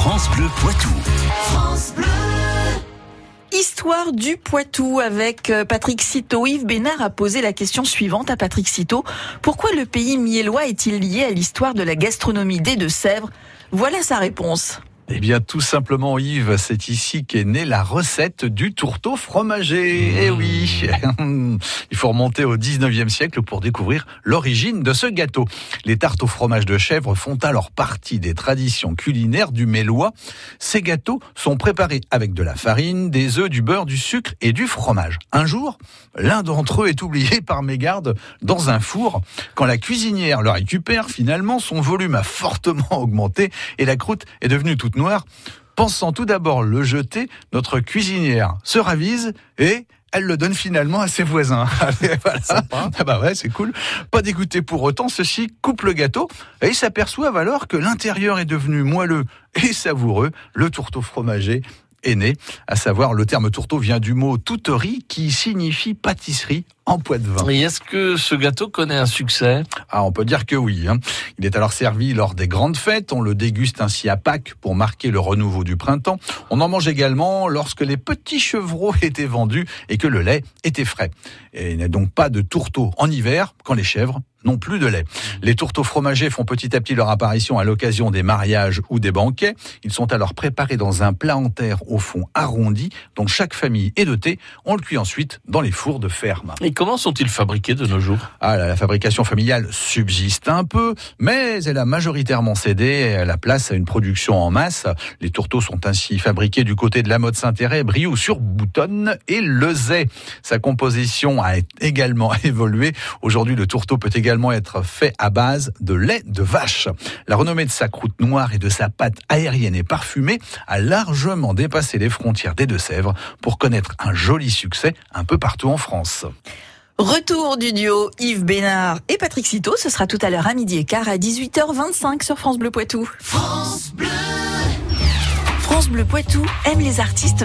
France Bleu Poitou. Histoire du Poitou avec euh, Patrick Citeau. Yves Bénard a posé la question suivante à Patrick Citeau. Pourquoi le pays mielois est-il lié à l'histoire de la gastronomie des Deux-Sèvres? Voilà sa réponse. Eh bien, tout simplement, Yves, c'est ici qu'est née la recette du tourteau fromager. Eh oui, il faut remonter au 19e siècle pour découvrir l'origine de ce gâteau. Les tartes au fromage de chèvre font alors partie des traditions culinaires du Mélois. Ces gâteaux sont préparés avec de la farine, des œufs, du beurre, du sucre et du fromage. Un jour, l'un d'entre eux est oublié par mégarde dans un four. Quand la cuisinière le récupère, finalement, son volume a fortement augmenté et la croûte est devenue toute noire. Pensant tout d'abord le jeter, notre cuisinière se ravise et elle le donne finalement à ses voisins. voilà. Ah bah ouais, c'est cool. Pas dégoûté pour autant, ceci coupe le gâteau et ils s'aperçoivent alors que l'intérieur est devenu moelleux et savoureux. Le tourteau fromager est né, à savoir le terme tourteau vient du mot touterie qui signifie pâtisserie en poids de vin. Et est-ce que ce gâteau connaît un succès? Ah, on peut dire que oui. Hein. Il est alors servi lors des grandes fêtes. On le déguste ainsi à Pâques pour marquer le renouveau du printemps. On en mange également lorsque les petits chevreaux étaient vendus et que le lait était frais. Et il n'y a donc pas de tourteau en hiver quand les chèvres n'ont plus de lait. Les tourteaux fromagers font petit à petit leur apparition à l'occasion des mariages ou des banquets. Ils sont alors préparés dans un plat en terre au fond arrondi dont chaque famille est dotée. On le cuit ensuite dans les fours de ferme. Et comment sont-ils fabriqués de nos jours? Ah, La fabrication familiale subsiste un peu, mais elle a majoritairement cédé à la place à une production en masse. Les tourteaux sont ainsi fabriqués du côté de la mode Saint-Héré, Briou sur Boutonne et Lezay. Sa composition a également évolué. Aujourd'hui, le tourteau peut également être fait à base de lait de vache. La renommée de sa croûte noire et de sa pâte aérienne et parfumée a largement dépassé les frontières des Deux-Sèvres pour connaître un joli succès un peu partout en France. Retour du duo Yves Bénard et Patrick Citeau, ce sera tout à l'heure à midi et quart à 18h25 sur France Bleu Poitou. France Bleu. France Bleu Poitou aime les artistes